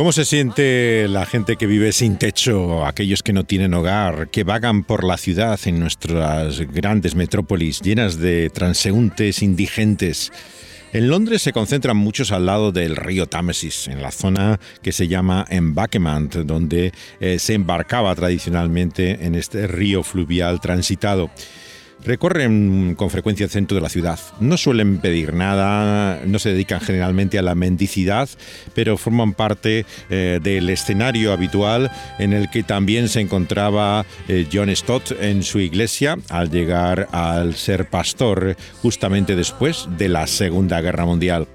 ¿Cómo se siente la gente que vive sin techo, aquellos que no tienen hogar, que vagan por la ciudad en nuestras grandes metrópolis llenas de transeúntes indigentes? En Londres se concentran muchos al lado del río Támesis, en la zona que se llama Embankment, donde eh, se embarcaba tradicionalmente en este río fluvial transitado. Recorren con frecuencia el centro de la ciudad. No suelen pedir nada, no se dedican generalmente a la mendicidad, pero forman parte eh, del escenario habitual en el que también se encontraba eh, John Stott en su iglesia al llegar al ser pastor justamente después de la Segunda Guerra Mundial.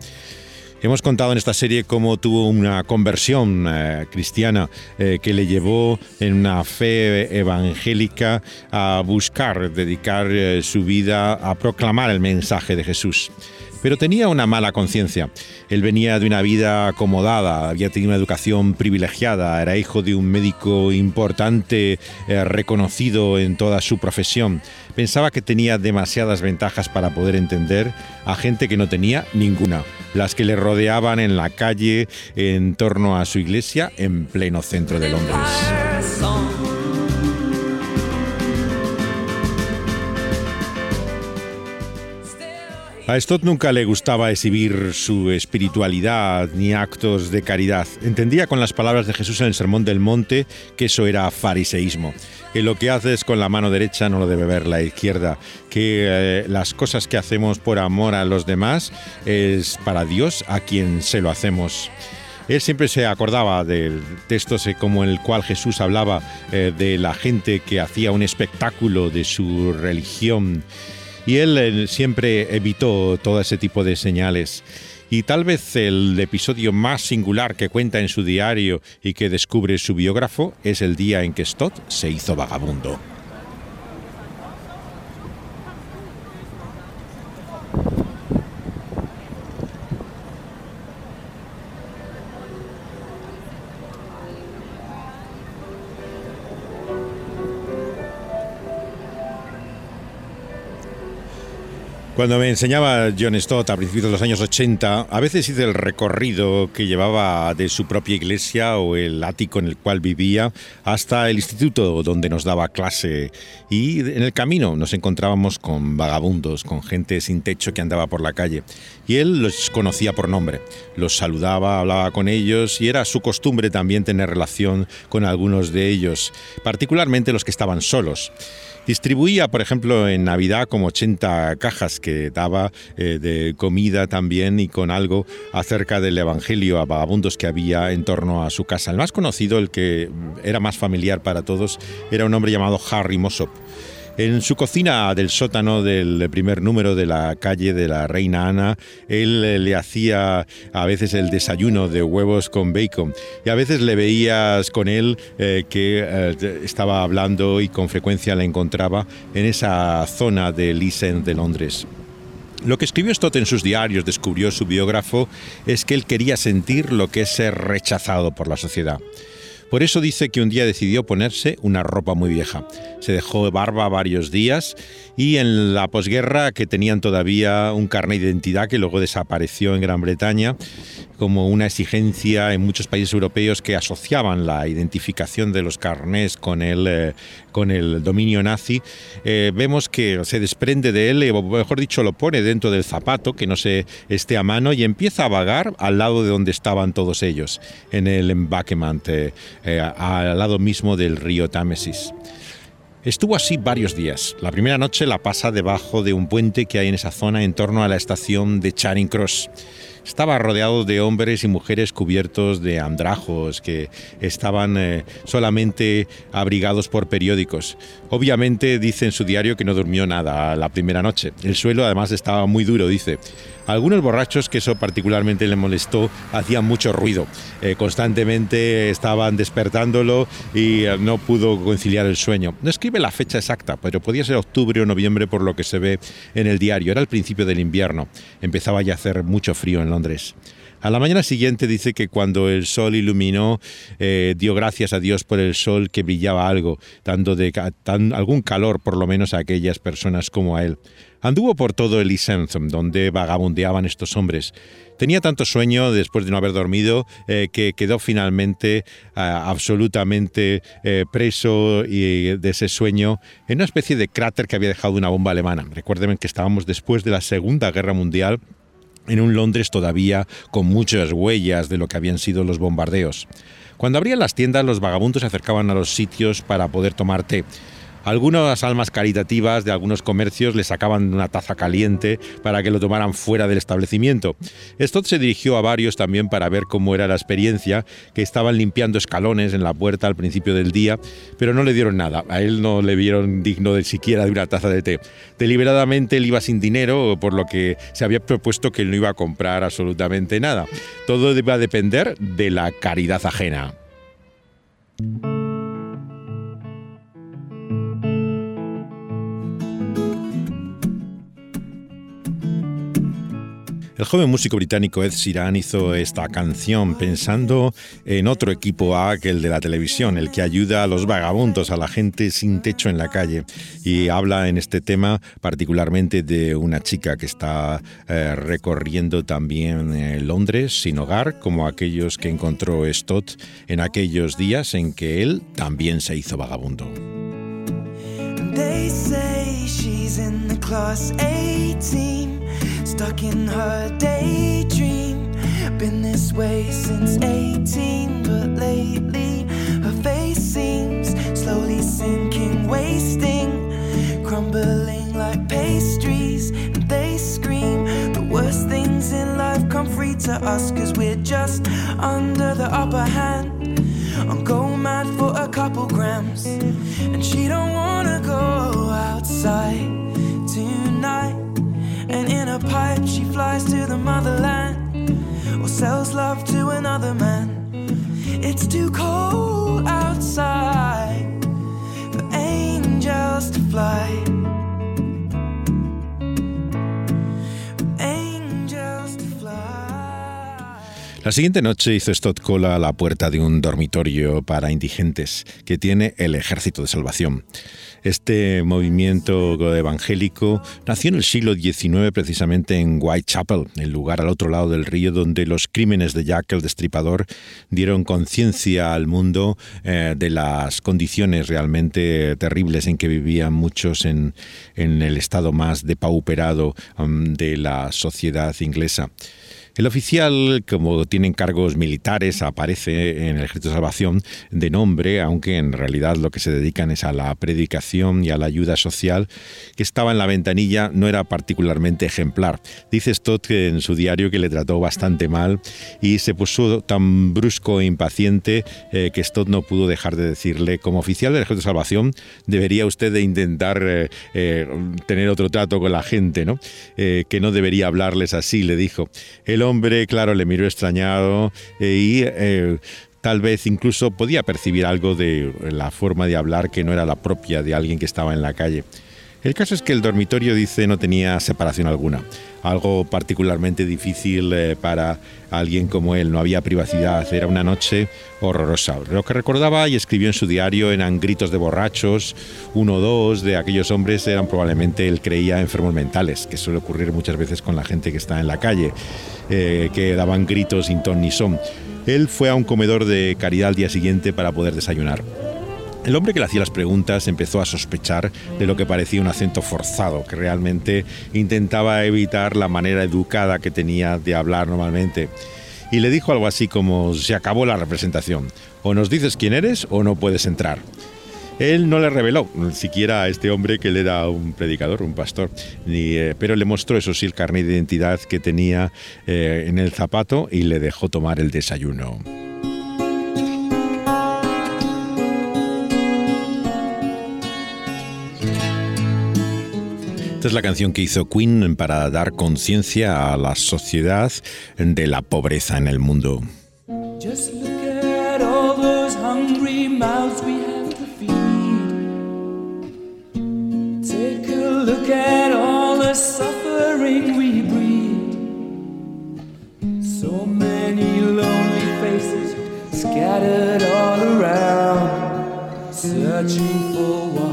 Hemos contado en esta serie cómo tuvo una conversión eh, cristiana eh, que le llevó en una fe evangélica a buscar, dedicar eh, su vida a proclamar el mensaje de Jesús pero tenía una mala conciencia. Él venía de una vida acomodada, había tenido una educación privilegiada, era hijo de un médico importante, reconocido en toda su profesión. Pensaba que tenía demasiadas ventajas para poder entender a gente que no tenía ninguna las que le rodeaban en la calle en torno a su iglesia en pleno centro de Londres. A Stott nunca le gustaba exhibir su espiritualidad ni actos de caridad. Entendía con las palabras de Jesús en el Sermón del Monte que eso era fariseísmo, que lo que haces con la mano derecha no lo debe ver la izquierda, que eh, las cosas que hacemos por amor a los demás es para Dios a quien se lo hacemos. Él siempre se acordaba del texto como el cual Jesús hablaba eh, de la gente que hacía un espectáculo de su religión y él eh, siempre evitó todo ese tipo de señales. Y tal vez el episodio más singular que cuenta en su diario y que descubre su biógrafo es el día en que Stott se hizo vagabundo. Cuando me enseñaba John Stott a principios de los años 80, a veces hice el recorrido que llevaba de su propia iglesia o el ático en el cual vivía hasta el instituto donde nos daba clase. Y en el camino nos encontrábamos con vagabundos, con gente sin techo que andaba por la calle. Y él los conocía por nombre, los saludaba, hablaba con ellos y era su costumbre también tener relación con algunos de ellos, particularmente los que estaban solos. Distribuía, por ejemplo, en Navidad como 80 cajas que daba eh, de comida también y con algo acerca del Evangelio a vagabundos que había en torno a su casa. El más conocido, el que era más familiar para todos, era un hombre llamado Harry Mossop. En su cocina del sótano del primer número de la calle de la Reina Ana, él eh, le hacía a veces el desayuno de huevos con bacon y a veces le veías con él eh, que eh, estaba hablando y con frecuencia la encontraba en esa zona de East de Londres. Lo que escribió Stott en sus diarios, descubrió su biógrafo, es que él quería sentir lo que es ser rechazado por la sociedad. Por eso dice que un día decidió ponerse una ropa muy vieja. Se dejó barba varios días y en la posguerra que tenían todavía un carnet de identidad que luego desapareció en Gran Bretaña como una exigencia en muchos países europeos que asociaban la identificación de los carnés con el, eh, con el dominio nazi, eh, vemos que se desprende de él, o mejor dicho, lo pone dentro del zapato, que no se esté a mano, y empieza a vagar al lado de donde estaban todos ellos, en el embankment, eh, al lado mismo del río Támesis. Estuvo así varios días. La primera noche la pasa debajo de un puente que hay en esa zona en torno a la estación de Charing Cross. Estaba rodeado de hombres y mujeres cubiertos de andrajos que estaban eh, solamente abrigados por periódicos. Obviamente dice en su diario que no durmió nada la primera noche. El suelo además estaba muy duro, dice. Algunos borrachos, que eso particularmente le molestó, hacían mucho ruido. Eh, constantemente estaban despertándolo y eh, no pudo conciliar el sueño. No escribe la fecha exacta, pero podía ser octubre o noviembre por lo que se ve en el diario. Era el principio del invierno. Empezaba ya a hacer mucho frío en Londres. A la mañana siguiente dice que cuando el sol iluminó, eh, dio gracias a Dios por el sol que brillaba algo, dando de, algún calor por lo menos a aquellas personas como a él. Anduvo por todo el East donde vagabundeaban estos hombres. Tenía tanto sueño después de no haber dormido eh, que quedó finalmente absolutamente eh, preso y, de ese sueño en una especie de cráter que había dejado una bomba alemana. Recuerden que estábamos después de la Segunda Guerra Mundial en un Londres todavía con muchas huellas de lo que habían sido los bombardeos. Cuando abrían las tiendas, los vagabundos se acercaban a los sitios para poder tomar té. Algunas almas caritativas de algunos comercios le sacaban una taza caliente para que lo tomaran fuera del establecimiento. Stott se dirigió a varios también para ver cómo era la experiencia, que estaban limpiando escalones en la puerta al principio del día, pero no le dieron nada. A él no le vieron digno de siquiera de una taza de té. Deliberadamente él iba sin dinero, por lo que se había propuesto que él no iba a comprar absolutamente nada. Todo iba a depender de la caridad ajena. El joven músico británico Ed Sheeran hizo esta canción pensando en otro equipo A que el de la televisión, el que ayuda a los vagabundos, a la gente sin techo en la calle. Y habla en este tema particularmente de una chica que está eh, recorriendo también eh, Londres sin hogar, como aquellos que encontró Stott en aquellos días en que él también se hizo vagabundo. Stuck in her daydream. Been this way since 18, but lately her face seems slowly sinking, wasting, crumbling like pastries. And they scream the worst things in life come free to us, cause we're just under the upper hand. I'm going mad for a couple grams, and she don't wanna go outside tonight. And in a pipe, she flies to the motherland or sells love to another man. It's too cold outside for angels to fly. La siguiente noche hizo Stott cola a la puerta de un dormitorio para indigentes que tiene el Ejército de Salvación. Este movimiento evangélico nació en el siglo XIX precisamente en Whitechapel, el lugar al otro lado del río donde los crímenes de Jack el Destripador dieron conciencia al mundo eh, de las condiciones realmente terribles en que vivían muchos en, el estado más depauperado um, de la sociedad inglesa. El oficial, como tiene cargos militares, aparece en el Ejército de Salvación de nombre, aunque en realidad lo que se dedican es a la predicación y a la ayuda social, que estaba en la ventanilla no era particularmente ejemplar. Dice Stott en su diario que le trató bastante mal y se puso tan brusco e impaciente eh, que Stott no pudo dejar de decirle, como oficial del Ejército de Salvación, debería usted de intentar eh, eh, tener otro trato con la gente, ¿no? que no debería hablarles así, le dijo. Hombre, claro, le miró extrañado eh, y eh, tal vez incluso podía percibir algo de la forma de hablar que no era la propia de alguien que estaba en la calle. El caso es que el dormitorio, dice, no tenía separación alguna, algo particularmente difícil eh, para alguien como él, no había privacidad, era una noche horrorosa. Lo que recordaba y escribió en su diario eran gritos de borrachos, uno o dos de aquellos hombres eran probablemente, él creía, enfermos mentales, que suele ocurrir muchas veces con la gente que está en la calle, eh, que daban gritos sin ton ni son. Él fue a un comedor de caridad al día siguiente para poder desayunar. El hombre que le hacía las preguntas empezó a sospechar de lo que parecía un acento forzado, que realmente intentaba evitar la manera educada que tenía de hablar normalmente. Y le dijo algo así como, se acabó la representación, o nos dices quién eres o no puedes entrar. Él no le reveló siquiera a este hombre que él era un predicador, un pastor, ni, eh, pero le mostró eso sí el carnet de identidad que tenía eh, en el zapato y le dejó tomar el desayuno. Esta es la canción que hizo Queen para dar conciencia a la sociedad de la pobreza en el mundo. Look at all the suffering we breed. So many lonely faces scattered all around, searching for one.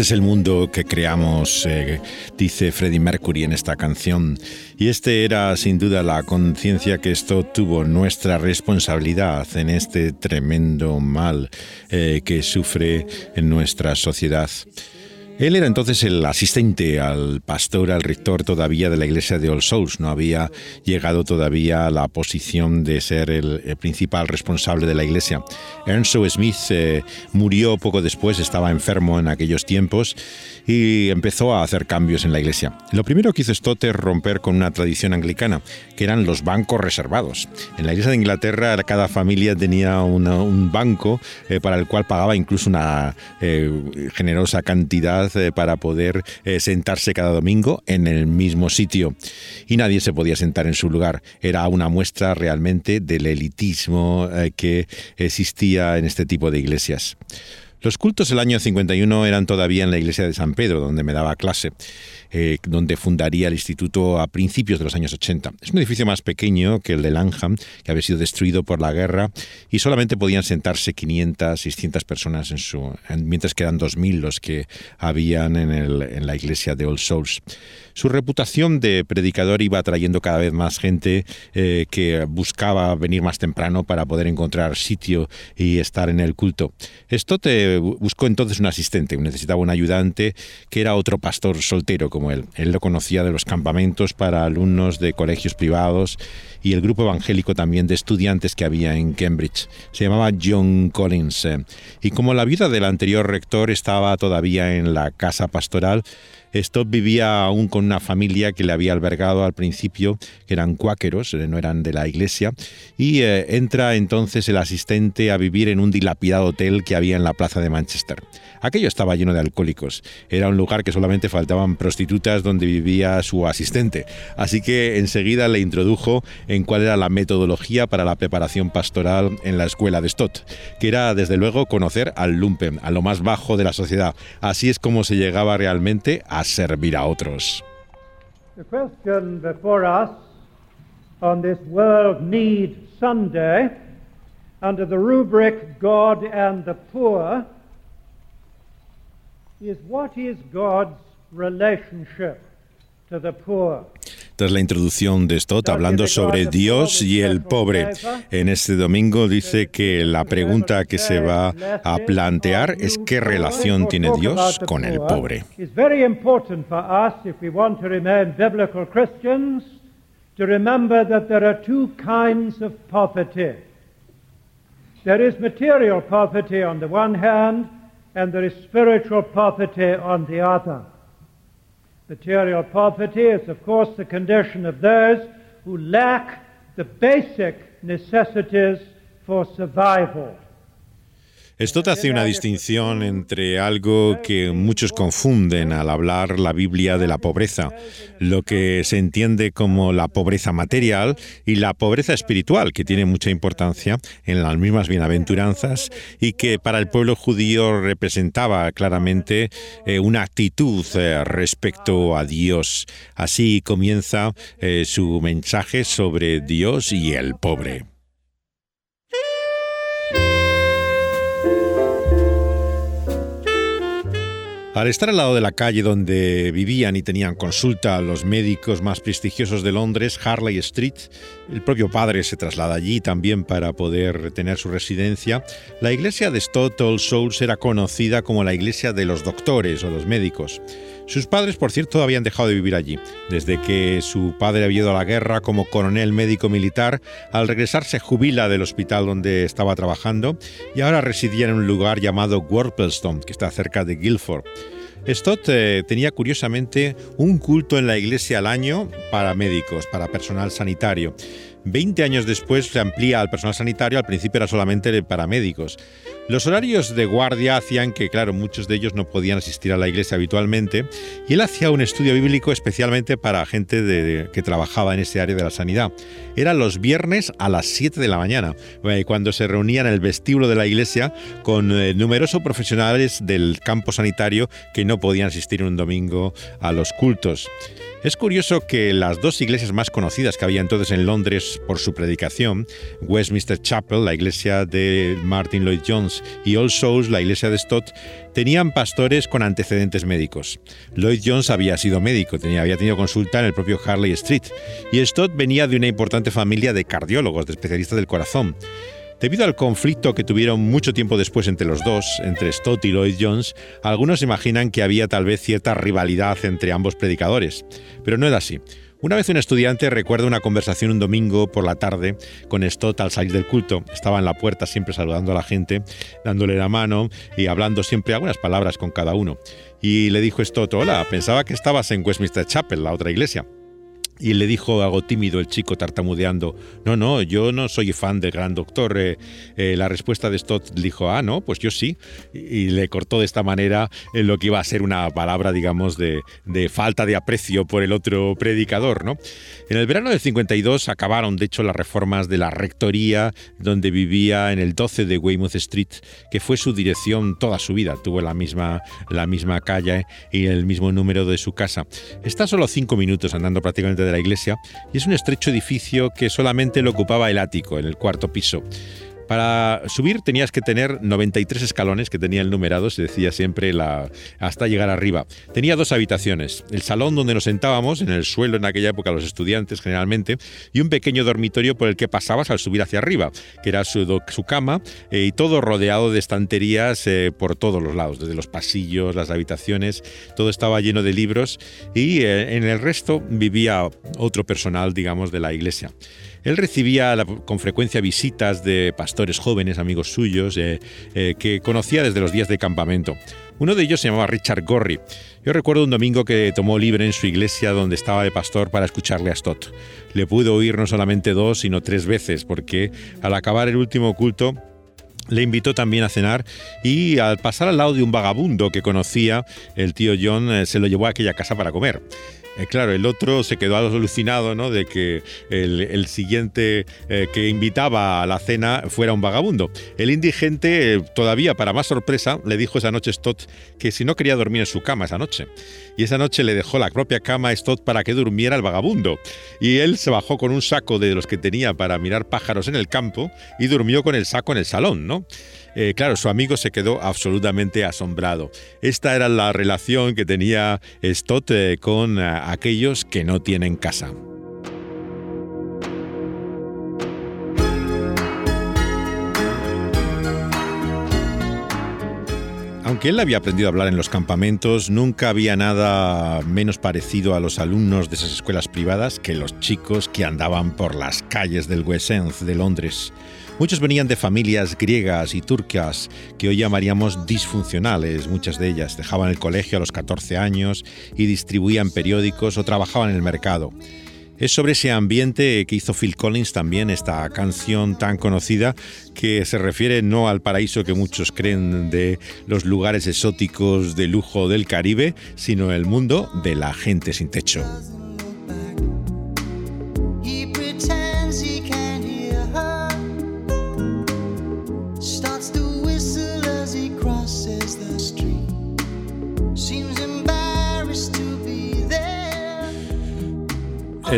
Este es el mundo que creamos, eh, dice Freddie Mercury en esta canción. Y este era sin duda la conciencia que esto tuvo nuestra responsabilidad en este tremendo mal eh, que sufre en nuestra sociedad. Él era entonces el asistente al pastor, al rector todavía de la iglesia de All Souls. No había llegado todavía a la posición de ser el, principal responsable de la iglesia. Ernst Smith eh, murió poco después, estaba enfermo en aquellos tiempos y empezó a hacer cambios en la iglesia. Lo primero que hizo Stott es romper con una tradición anglicana, que eran los bancos reservados. En la iglesia de Inglaterra cada familia tenía un banco eh, para el cual pagaba incluso una eh, generosa cantidad eh, para poder eh, sentarse cada domingo en el mismo sitio. Y nadie se podía sentar en su lugar. Era una muestra realmente del elitismo eh, que existía en este tipo de iglesias. Los cultos del año 51 eran todavía en la iglesia de San Pedro, donde me daba clase, eh, donde fundaría el instituto a principios de los años 80. Es un edificio más pequeño que el de Langham, que había sido destruido por la guerra, y solamente podían sentarse 500, 600 personas en su, en, mientras que eran 2.000 los que habían en la iglesia de All Souls. Su reputación de predicador iba atrayendo cada vez más gente eh, que buscaba venir más temprano para poder encontrar sitio y estar en el culto. Esto te buscó entonces un asistente, necesitaba un ayudante que era otro pastor soltero como él. Él lo conocía de los campamentos para alumnos de colegios privados y el grupo evangélico también de estudiantes que había en Cambridge. Se llamaba John Collins. Eh, y como la vida del anterior rector estaba todavía en la casa pastoral, Stott vivía aún con una familia que le había albergado al principio, que eran cuáqueros, no eran de la iglesia, y eh, entra entonces el asistente a vivir en un dilapidado hotel que había en la plaza de Manchester. Aquello estaba lleno de alcohólicos. Era un lugar que solamente faltaban prostitutas donde vivía su asistente. Así que enseguida le introdujo en cuál era la metodología para la preparación pastoral en la escuela de Stott, que era desde luego conocer al lumpen, a lo más bajo de la sociedad. Así es como se llegaba realmente a servir a otros. The question before us on this World Need Sunday, under the rubric God and the Poor, is what is God's relationship to the poor? Tras la introducción de Stott, hablando sobre Dios y el pobre, en este domingo dice que la pregunta que se va a plantear es qué relación tiene Dios con el pobre. It's very important for us, if we want to remain biblical Christians, to remember that there are two kinds of poverty. There is material poverty on the one hand, and there is spiritual poverty on the other. Material poverty is, of course, the condition of those who lack the basic necessities for survival. Esto te hace una distinción entre algo que muchos confunden al hablar la Biblia de la pobreza, lo que se entiende como la pobreza material y la pobreza espiritual, que tiene mucha importancia en las mismas bienaventuranzas y que para el pueblo judío representaba claramente eh, una actitud eh, respecto a Dios. Así comienza eh, su mensaje sobre Dios y el pobre. Al estar al lado de la calle donde vivían y tenían consulta los médicos más prestigiosos de Londres, Harley Street, el propio padre se traslada allí también para poder tener su residencia. La iglesia de Stott All Souls era conocida como la iglesia de los doctores o los médicos. Sus padres, por cierto, habían dejado de vivir allí. Desde que su padre había ido a la guerra como coronel médico militar, al regresar se jubila del hospital donde estaba trabajando y ahora residía en un lugar llamado Worpleston, que está cerca de Guildford. Stott eh, tenía curiosamente un culto en la iglesia al año para médicos, para personal sanitario. Veinte años después se amplía al personal sanitario, al principio era solamente para médicos. Los horarios de guardia hacían que, claro, muchos de ellos no podían asistir a la iglesia habitualmente y él hacía un estudio bíblico especialmente para gente que trabajaba en ese área de la sanidad. Era los viernes a las 7 de la mañana, eh, cuando se reunían en el vestíbulo de la iglesia con eh, numerosos profesionales del campo sanitario que no podían asistir un domingo a los cultos. Es curioso que las dos iglesias más conocidas que había entonces en Londres por su predicación, Westminster Chapel, la iglesia de Martin Lloyd Jones, y All Souls, la iglesia de Stott, tenían pastores con antecedentes médicos. Lloyd Jones había sido médico, tenía, había tenido consulta en el propio Harley Street, y Stott venía de una importante familia de cardiólogos, de especialistas del corazón. Debido al conflicto que tuvieron mucho tiempo después entre los dos, entre Stott y Lloyd Jones, algunos imaginan que había tal vez cierta rivalidad entre ambos predicadores, pero no era así. Una vez un estudiante recuerda una conversación un domingo por la tarde con Stott al salir del culto. Estaba en la puerta siempre saludando a la gente, dándole la mano y hablando siempre algunas palabras con cada uno. Y le dijo Stott, hola, pensaba que estabas en Westminster Chapel, la otra iglesia. Y le dijo algo tímido el chico tartamudeando, no, no, yo no soy fan del gran doctor. Eh, eh, la respuesta de Stott dijo, ah, no, pues yo sí. Y, le cortó de esta manera en lo que iba a ser una palabra, digamos, de, de, falta de aprecio por el otro predicador. ¿no? En el verano del 52 acabaron, de hecho, las reformas de la rectoría donde vivía en el 12 de Weymouth Street, que fue su dirección toda su vida. Tuvo la misma, la misma calle y el mismo número de su casa. Está solo cinco minutos andando prácticamente la iglesia y es un estrecho edificio que solamente lo ocupaba el ático, en el cuarto piso. Para subir tenías que tener 93 escalones que tenía el numerado, se decía siempre la, hasta llegar arriba. Tenía dos habitaciones, el salón donde nos sentábamos, en el suelo en aquella época los estudiantes generalmente, y un pequeño dormitorio por el que pasabas al subir hacia arriba, que era su, su cama, eh, y todo rodeado de estanterías eh, por todos los lados, desde los pasillos, las habitaciones, todo estaba lleno de libros, y eh, en el resto vivía otro personal, digamos, de la iglesia. Él recibía con frecuencia visitas de pastores jóvenes, amigos suyos, eh, eh, que conocía desde los días de campamento. Uno de ellos se llamaba Richard Gorry. Yo recuerdo un domingo que tomó libre en su iglesia donde estaba de pastor para escucharle a Stott. Le pudo oír no solamente dos, sino tres veces, porque al acabar el último culto, le invitó también a cenar y al pasar al lado de un vagabundo que conocía, el tío John eh, se lo llevó a aquella casa para comer. Eh, claro, el otro se quedó alucinado ¿no? de que el, siguiente eh, que invitaba a la cena fuera un vagabundo. El indigente, eh, todavía para más sorpresa, le dijo esa noche Stott que si no quería dormir en su cama esa noche. Y esa noche le dejó la propia cama a Stott para que durmiera el vagabundo. Y él se bajó con un saco de los que tenía para mirar pájaros en el campo y durmió con el saco en el salón, ¿no? Eh, claro, su amigo se quedó absolutamente asombrado. Esta era la relación que tenía Stott con eh, aquellos que no tienen casa. Aunque él había aprendido a hablar en los campamentos, nunca había nada menos parecido a los alumnos de esas escuelas privadas que los chicos que andaban por las calles del West End de Londres. Muchos venían de familias griegas y turcas que hoy llamaríamos disfuncionales, muchas de ellas dejaban el colegio a los 14 años y distribuían periódicos o trabajaban en el mercado. Es sobre ese ambiente que hizo Phil Collins también esta canción tan conocida que se refiere no al paraíso que muchos creen de los lugares exóticos de lujo del Caribe, sino el mundo de la gente sin techo.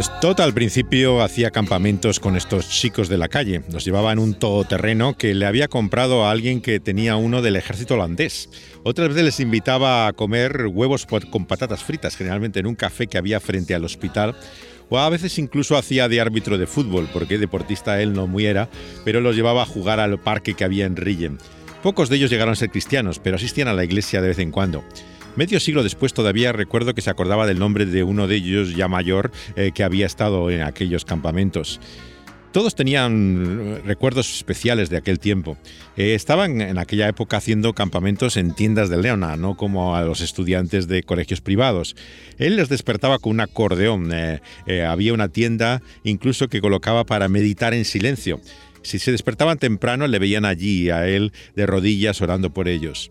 Stott al principio hacía campamentos con estos chicos de la calle. Los llevaba en un todoterreno que le había comprado a alguien que tenía uno del ejército holandés. Otras veces les invitaba a comer huevos con patatas fritas, generalmente en un café que había frente al hospital. O a veces incluso hacía de árbitro de fútbol, porque deportista él no muy era, pero los llevaba a jugar al parque que había en Rillen. Pocos de ellos llegaron a ser cristianos, pero asistían a la iglesia de vez en cuando. Medio siglo después todavía recuerdo que se acordaba del nombre de uno de ellos ya mayor eh, que había estado en aquellos campamentos. Todos tenían recuerdos especiales de aquel tiempo. Eh, estaban en aquella época haciendo campamentos en tiendas de Leona, no como a los estudiantes de colegios privados. Él les despertaba con un acordeón. Eh, eh, había una tienda incluso que colocaba para meditar en silencio. Si se despertaban temprano, le veían allí a él de rodillas orando por ellos.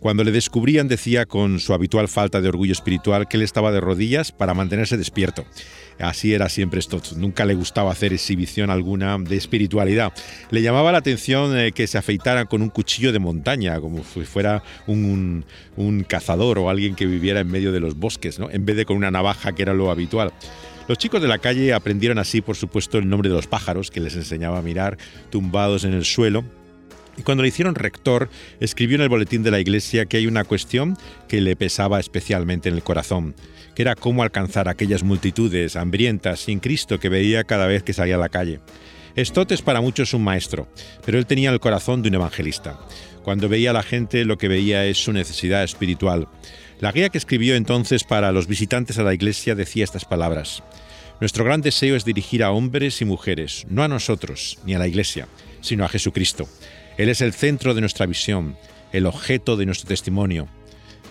Cuando le descubrían decía con su habitual falta de orgullo espiritual que él estaba de rodillas para mantenerse despierto. Así era siempre Stott, nunca le gustaba hacer exhibición alguna de espiritualidad. Le llamaba la atención eh, que se afeitara con un cuchillo de montaña, como si fuera un, cazador o alguien que viviera en medio de los bosques, ¿no? en vez de con una navaja que era lo habitual. Los chicos de la calle aprendieron así, por supuesto, el nombre de los pájaros, que les enseñaba a mirar tumbados en el suelo, y cuando le hicieron rector, escribió en el boletín de la iglesia que hay una cuestión que le pesaba especialmente en el corazón, que era cómo alcanzar aquellas multitudes hambrientas sin Cristo que veía cada vez que salía a la calle. Stott es para muchos un maestro, pero él tenía el corazón de un evangelista. Cuando veía a la gente lo que veía es su necesidad espiritual. La guía que escribió entonces para los visitantes a la iglesia decía estas palabras. Nuestro gran deseo es dirigir a hombres y mujeres, no a nosotros ni a la iglesia, sino a Jesucristo. Él es el centro de nuestra visión, el objeto de nuestro testimonio.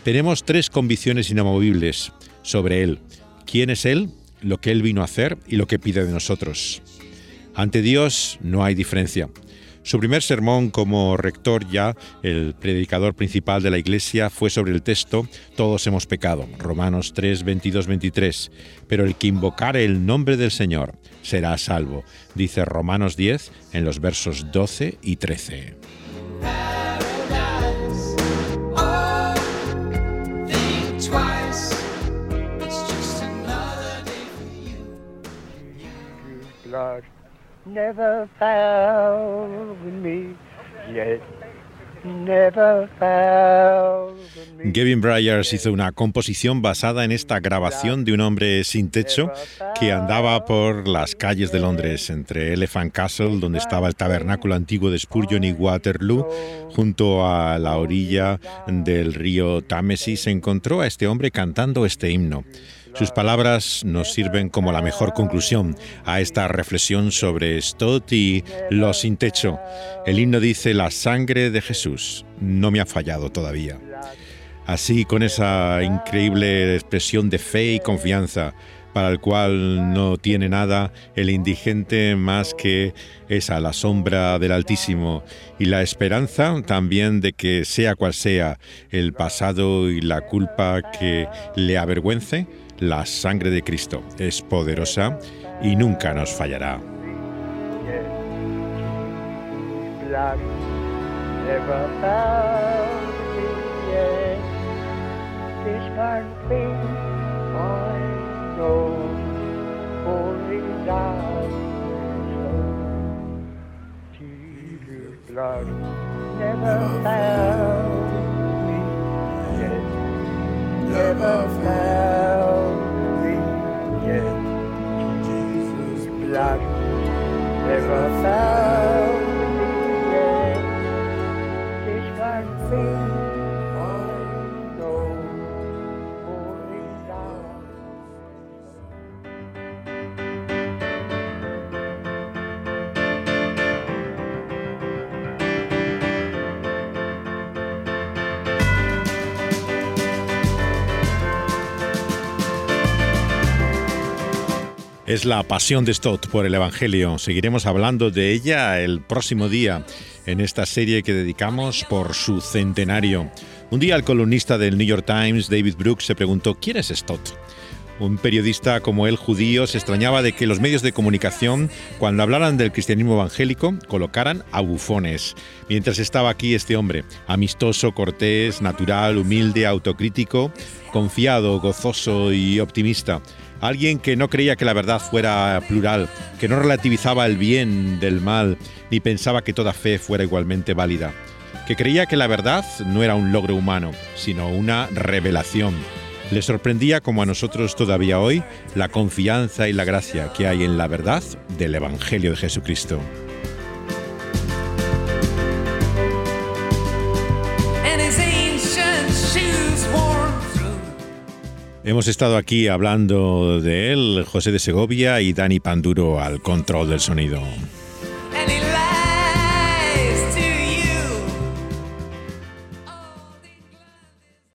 Tenemos tres convicciones inamovibles sobre Él. ¿Quién es Él? Lo que Él vino a hacer y lo que pide de nosotros. Ante Dios no hay diferencia. Su primer sermón como rector ya, el predicador principal de la iglesia, fue sobre el texto Todos hemos pecado, Romanos 3, 22, 23. Pero el que invocare el nombre del Señor será salvo, dice Romanos 10 en los versos 12 y 13. Never me yet. Gavin Bryars hizo una composición basada en esta grabación de un hombre sin techo que andaba por las calles de Londres, entre Elephant Castle, donde estaba el tabernáculo antiguo de Spurgeon y Waterloo, junto a la orilla del río Támesis, se encontró a este hombre cantando este himno. Sus palabras nos sirven como la mejor conclusión a esta reflexión sobre Stott y los sin techo. El himno dice, la sangre de Jesús no me ha fallado todavía. Así, con esa increíble expresión de fe y confianza, para el cual no tiene nada el indigente más que esa, la sombra del Altísimo, y la esperanza también de que sea cual sea el pasado y la culpa que le avergüence, la sangre de Cristo es poderosa y nunca nos fallará. Yet. This one es la pasión de Stott por el Evangelio. Seguiremos hablando de ella el próximo día en esta serie que dedicamos por su centenario. Un día el columnista del New York Times, David Brooks, se preguntó ¿quién es Stott? Un periodista como él, judío, se extrañaba de que los medios de comunicación, cuando hablaran del cristianismo evangélico, colocaran a bufones. Mientras estaba aquí este hombre, amistoso, cortés, natural, humilde, autocrítico, confiado, gozoso y optimista. Alguien que no creía que la verdad fuera plural, que no relativizaba el bien del mal, ni pensaba que toda fe fuera igualmente válida, que creía que la verdad no era un logro humano, sino una revelación. Le sorprendía, como a nosotros todavía hoy, la confianza y la gracia que hay en la verdad del Evangelio de Jesucristo. Hemos estado aquí hablando de él, José de Segovia y Dani Panduro al control del sonido.